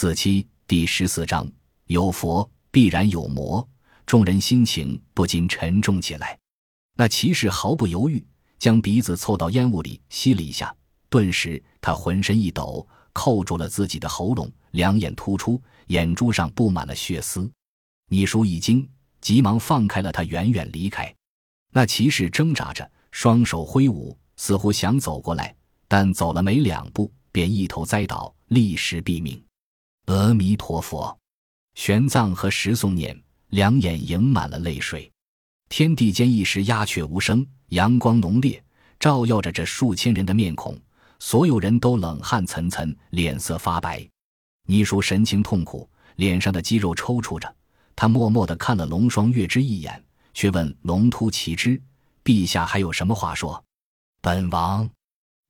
子期第十四章：有佛必然有魔，众人心情不禁沉重起来。那骑士毫不犹豫，将鼻子凑到烟雾里吸了一下，顿时他浑身一抖，扣住了自己的喉咙，两眼突出，眼珠上布满了血丝。你叔一惊，急忙放开了他，远远离开。那骑士挣扎着，双手挥舞，似乎想走过来，但走了没两步，便一头栽倒，立时毙命。阿弥陀佛，玄奘和石颂念两眼盈满了泪水。天地间一时鸦雀无声，阳光浓烈，照耀着这数千人的面孔，所有人都冷汗涔涔，脸色发白。倪叔神情痛苦，脸上的肌肉抽搐着。他默默地看了龙双月之一眼，却问龙突奇之：“陛下还有什么话说？”本王，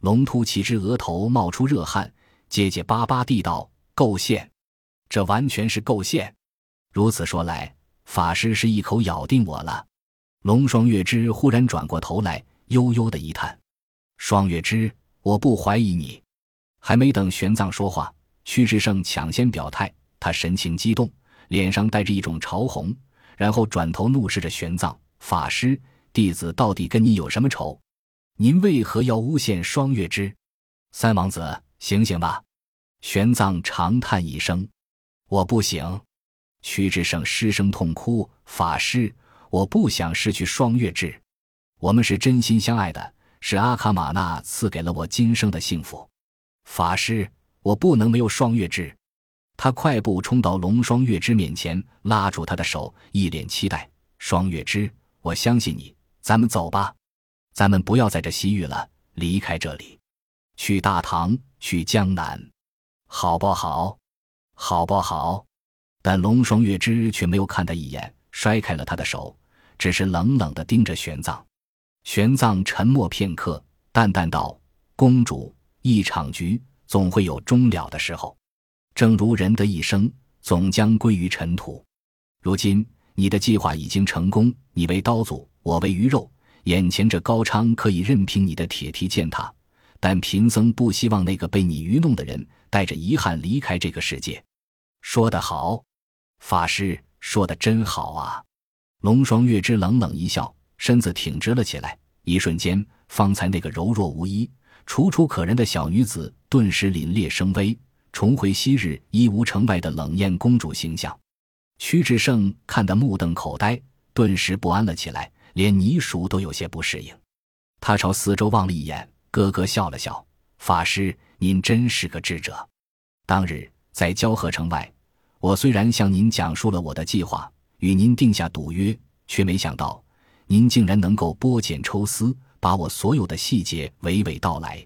龙突奇之额头冒出热汗，结结巴巴地道。构陷，这完全是构陷。如此说来，法师是一口咬定我了。龙双月之忽然转过头来，悠悠的一叹：“双月之，我不怀疑你。”还没等玄奘说话，屈志胜抢先表态。他神情激动，脸上带着一种潮红，然后转头怒视着玄奘：“法师，弟子到底跟你有什么仇？您为何要诬陷双月之？三王子，醒醒吧！”玄奘长叹一声：“我不行。”屈志胜失声痛哭：“法师，我不想失去双月智，我们是真心相爱的，是阿卡玛纳赐给了我今生的幸福。法师，我不能没有双月智。”他快步冲到龙双月之面前，拉住他的手，一脸期待：“双月之，我相信你，咱们走吧，咱们不要在这西域了，离开这里，去大唐，去江南。”好不好？好不好？但龙双月之却没有看他一眼，摔开了他的手，只是冷冷的盯着玄奘。玄奘沉默片刻，淡淡道：“公主，一场局总会有终了的时候，正如人的一生总将归于尘土。如今你的计划已经成功，你为刀俎，我为鱼肉，眼前这高昌可以任凭你的铁蹄践踏。”但贫僧不希望那个被你愚弄的人带着遗憾离开这个世界。说得好，法师说的真好啊！龙双月之冷冷一笑，身子挺直了起来。一瞬间，方才那个柔弱无依、楚楚可人的小女子，顿时凛冽生威，重回昔日伊吾城外的冷艳公主形象。屈志胜看得目瞪口呆，顿时不安了起来，连泥鼠都有些不适应。他朝四周望了一眼。咯咯笑了笑，法师，您真是个智者。当日在交河城外，我虽然向您讲述了我的计划，与您定下赌约，却没想到您竟然能够剥茧抽丝，把我所有的细节娓娓道来。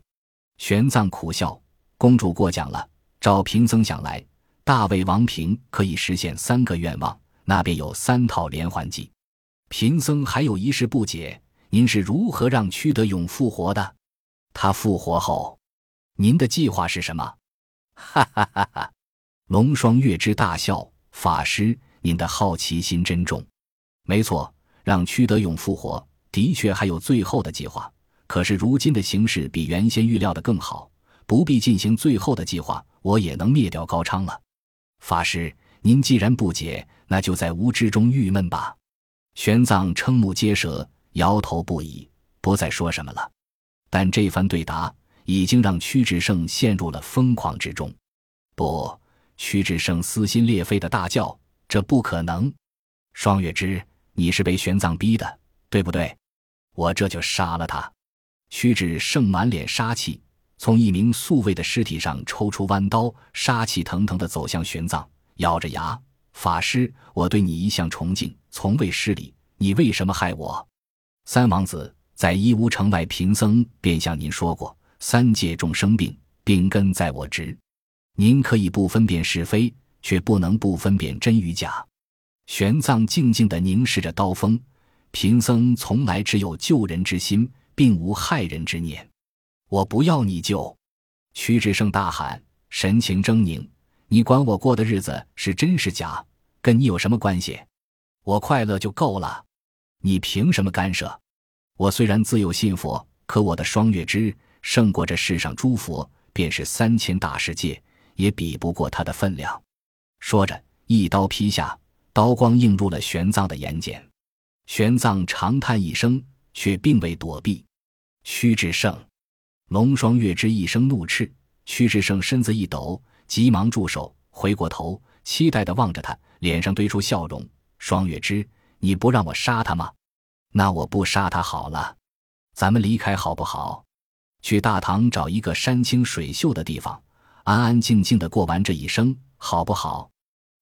玄奘苦笑：“公主过奖了。照贫僧想来，大魏王平可以实现三个愿望，那便有三套连环计。贫僧还有一事不解，您是如何让屈德勇复活的？”他复活后，您的计划是什么？哈哈哈哈！龙双月之大笑。法师，您的好奇心真重。没错，让屈德勇复活，的确还有最后的计划。可是如今的形势比原先预料的更好，不必进行最后的计划，我也能灭掉高昌了。法师，您既然不解，那就在无知中郁闷吧。玄奘瞠目结舌，摇头不已，不再说什么了。但这番对答已经让屈志胜陷入了疯狂之中。不，屈志胜撕心裂肺的大叫：“这不可能！双月之，你是被玄奘逼的，对不对？我这就杀了他！”屈志胜满脸杀气，从一名宿卫的尸体上抽出弯刀，杀气腾腾的走向玄奘，咬着牙：“法师，我对你一向崇敬，从未失礼，你为什么害我？”三王子。在义乌城外，贫僧便向您说过，三界众生病，病根在我执。您可以不分辨是非，却不能不分辨真与假。玄奘静静地凝视着刀锋，贫僧从来只有救人之心，并无害人之念。我不要你救！屈志胜大喊，神情狰狞：“你管我过的日子是真是假？跟你有什么关系？我快乐就够了，你凭什么干涉？”我虽然自幼信佛，可我的双月之胜过这世上诸佛，便是三千大世界，也比不过他的分量。说着，一刀劈下，刀光映入了玄奘的眼睑。玄奘长叹一声，却并未躲避。屈志胜，龙双月之一声怒斥。屈志胜身子一抖，急忙住手，回过头，期待地望着他，脸上堆出笑容。双月之，你不让我杀他吗？那我不杀他好了，咱们离开好不好？去大唐找一个山清水秀的地方，安安静静的过完这一生，好不好？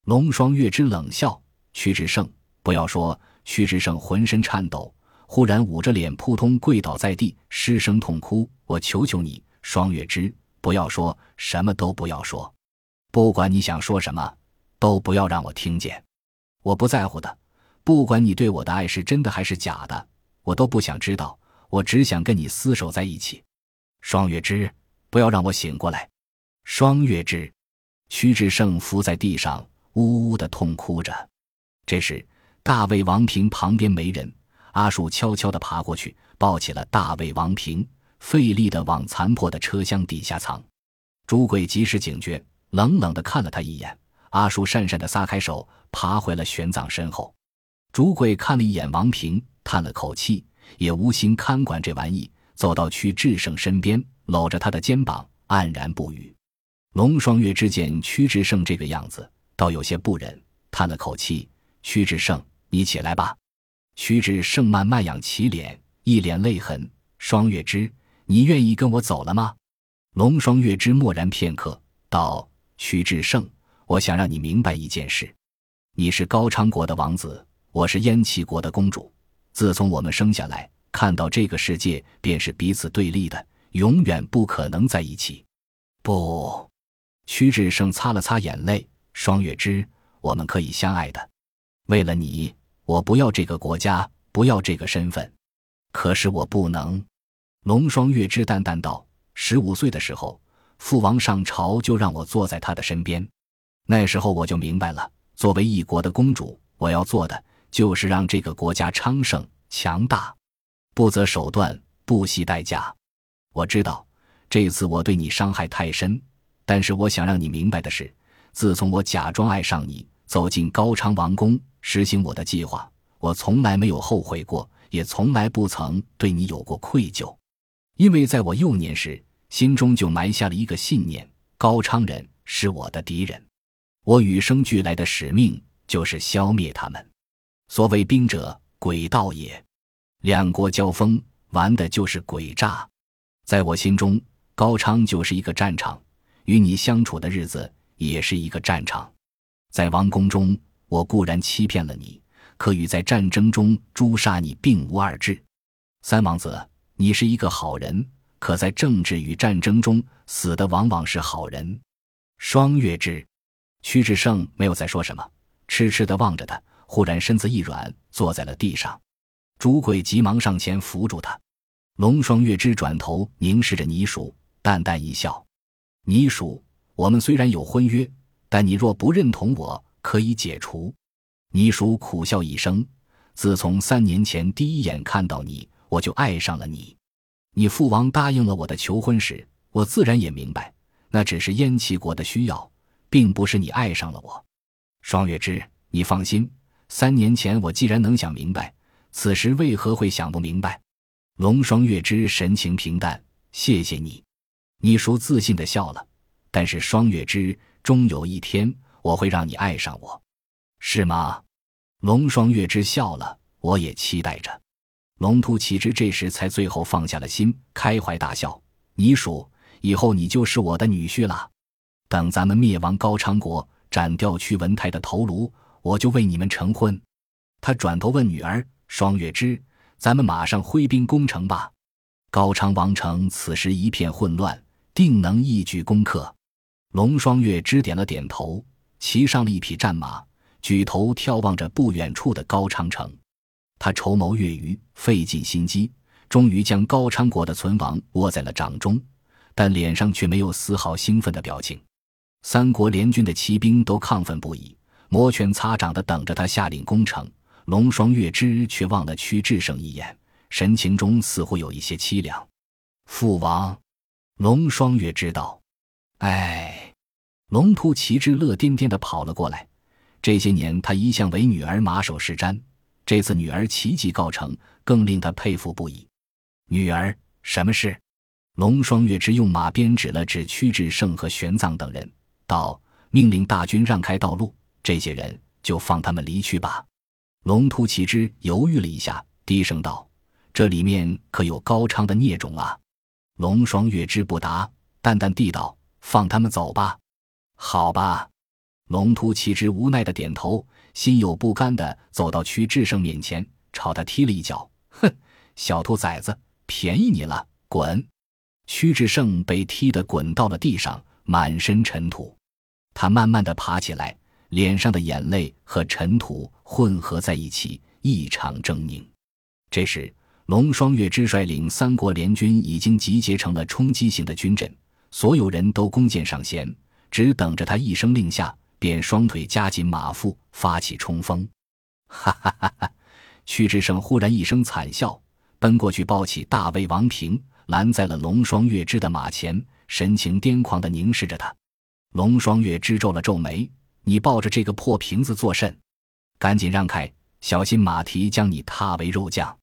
龙双月之冷笑。屈志胜，不要说。屈志胜浑身颤抖，忽然捂着脸扑通跪倒在地，失声痛哭。我求求你，双月之。不要说什么都不要说，不管你想说什么，都不要让我听见。我不在乎的，不管你对我的爱是真的还是假的，我都不想知道。我只想跟你厮守在一起。双月之，不要让我醒过来。双月之，屈志胜伏在地上，呜呜的痛哭着。这时，大卫王平旁边没人，阿树悄悄地爬过去，抱起了大卫王平。费力的往残破的车厢底下藏，朱贵及时警觉，冷冷的看了他一眼。阿树讪讪的撒开手，爬回了玄奘身后。朱贵看了一眼王平，叹了口气，也无心看管这玩意，走到屈志胜身边，搂着他的肩膀，黯然不语。龙双月之见屈志胜这个样子，倒有些不忍，叹了口气：“屈志胜，你起来吧。”屈志胜慢慢仰起脸，一脸泪痕。双月之。你愿意跟我走了吗？龙双月之默然片刻，道：“屈志胜，我想让你明白一件事，你是高昌国的王子，我是燕齐国的公主。自从我们生下来，看到这个世界便是彼此对立的，永远不可能在一起。”不，屈志胜擦了擦眼泪，双月之，我们可以相爱的。为了你，我不要这个国家，不要这个身份，可是我不能。龙双月之淡淡道：“十五岁的时候，父王上朝就让我坐在他的身边。那时候我就明白了，作为一国的公主，我要做的就是让这个国家昌盛强大，不择手段，不惜代价。我知道这次我对你伤害太深，但是我想让你明白的是，自从我假装爱上你，走进高昌王宫，实行我的计划，我从来没有后悔过，也从来不曾对你有过愧疚。”因为在我幼年时，心中就埋下了一个信念：高昌人是我的敌人，我与生俱来的使命就是消灭他们。所谓兵者，诡道也。两国交锋，玩的就是诡诈。在我心中，高昌就是一个战场，与你相处的日子也是一个战场。在王宫中，我固然欺骗了你，可与在战争中诛杀你并无二致。三王子。你是一个好人，可在政治与战争中死的往往是好人。双月之，屈志胜没有再说什么，痴痴的望着他。忽然身子一软，坐在了地上。朱贵急忙上前扶住他。龙双月之转头凝视着倪蜀，淡淡一笑：“倪蜀，我们虽然有婚约，但你若不认同，我可以解除。”倪蜀苦笑一声：“自从三年前第一眼看到你。”我就爱上了你，你父王答应了我的求婚时，我自然也明白，那只是燕齐国的需要，并不是你爱上了我。双月之，你放心，三年前我既然能想明白，此时为何会想不明白？龙双月之神情平淡，谢谢你。你叔自信的笑了，但是双月之，终有一天我会让你爱上我，是吗？龙双月之笑了，我也期待着。龙突启之这时才最后放下了心，开怀大笑：“你叔以后你就是我的女婿了。等咱们灭亡高昌国，斩掉屈文泰的头颅，我就为你们成婚。”他转头问女儿双月之：“咱们马上挥兵攻城吧。高昌王城此时一片混乱，定能一举攻克。”龙双月之点了点头，骑上了一匹战马，举头眺望着不远处的高昌城。他筹谋月余，费尽心机，终于将高昌国的存亡握在了掌中，但脸上却没有丝毫兴奋的表情。三国联军的骑兵都亢奋不已，摩拳擦掌的等着他下令攻城。龙双月之却望了屈志胜一眼，神情中似乎有一些凄凉。父王，龙双月知道，哎。龙突骑之乐颠颠的跑了过来。这些年，他一向为女儿马首是瞻，这次女儿奇迹告成，更令他佩服不已。女儿，什么事？龙双月之用马鞭指了指屈志胜和玄奘等人，道：“命令大军让开道路，这些人就放他们离去吧。”龙突骑之犹豫了一下，低声道：“这里面可有高昌的孽种啊？”龙双月之不答，淡淡地道：“放他们走吧。”好吧。龙突骑之无奈的点头，心有不甘的走到屈志胜面前，朝他踢了一脚：“哼，小兔崽子，便宜你了，滚！”屈志胜被踢得滚到了地上，满身尘土。他慢慢的爬起来，脸上的眼泪和尘土混合在一起，异常狰狞。这时，龙双月之率领三国联军已经集结成了冲击型的军阵，所有人都弓箭上弦，只等着他一声令下。便双腿夹紧马腹，发起冲锋。哈哈哈哈！屈志胜忽然一声惨笑，奔过去抱起大魏王平，拦在了龙双月之的马前，神情癫狂的凝视着他。龙双月之皱了皱眉：“你抱着这个破瓶子作甚？赶紧让开，小心马蹄将你踏为肉酱。”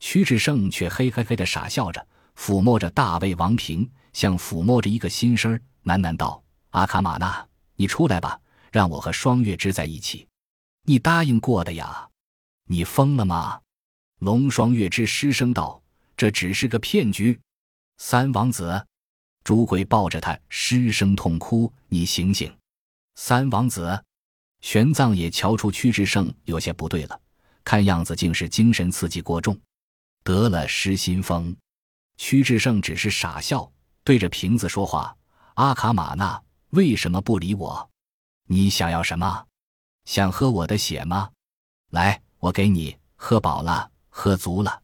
屈志胜却嘿嘿嘿的傻笑着，抚摸着大魏王平，像抚摸着一个新生儿，喃喃道：“阿卡玛纳，你出来吧。”让我和双月之在一起，你答应过的呀？你疯了吗？龙双月之失声道：“这只是个骗局。”三王子，朱贵抱着他失声痛哭：“你醒醒！”三王子，玄奘也瞧出屈志胜有些不对了，看样子竟是精神刺激过重，得了失心疯。屈志胜只是傻笑，对着瓶子说话：“阿卡玛纳，为什么不理我？”你想要什么？想喝我的血吗？来，我给你喝饱了，喝足了，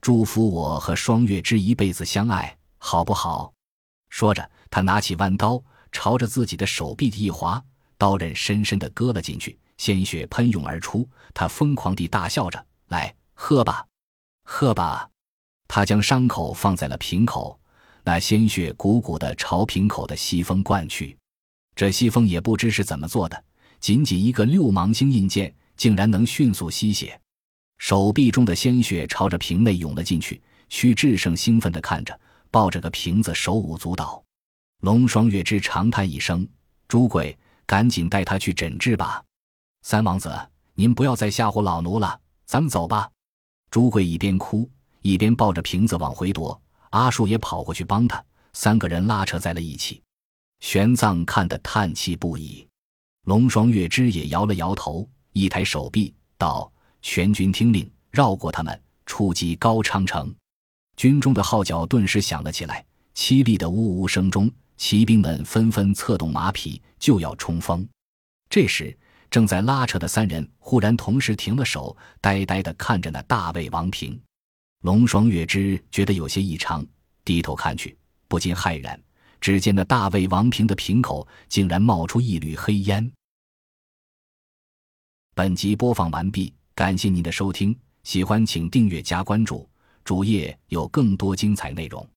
祝福我和双月之一辈子相爱，好不好？说着，他拿起弯刀，朝着自己的手臂一划，刀刃深深的割了进去，鲜血喷涌而出。他疯狂地大笑着：“来，喝吧，喝吧！”他将伤口放在了瓶口，那鲜血鼓鼓的朝瓶口的西风灌去。这西风也不知是怎么做的，仅仅一个六芒星印剑，竟然能迅速吸血。手臂中的鲜血朝着瓶内涌了进去。屈志胜兴奋地看着，抱着个瓶子手舞足蹈。龙双月之长叹一声：“朱贵，赶紧带他去诊治吧。”三王子，您不要再吓唬老奴了，咱们走吧。朱贵一边哭一边抱着瓶子往回躲，阿树也跑过去帮他，三个人拉扯在了一起。玄奘看得叹气不已，龙双月之也摇了摇头，一抬手臂道：“全军听令，绕过他们，出击高昌城。”军中的号角顿时响了起来，凄厉的呜呜声中，骑兵们纷纷策动马匹，就要冲锋。这时，正在拉扯的三人忽然同时停了手，呆呆地看着那大魏王平。龙双月之觉得有些异常，低头看去，不禁骇然。只见那大魏王平的瓶口竟然冒出一缕黑烟。本集播放完毕，感谢您的收听，喜欢请订阅加关注，主页有更多精彩内容。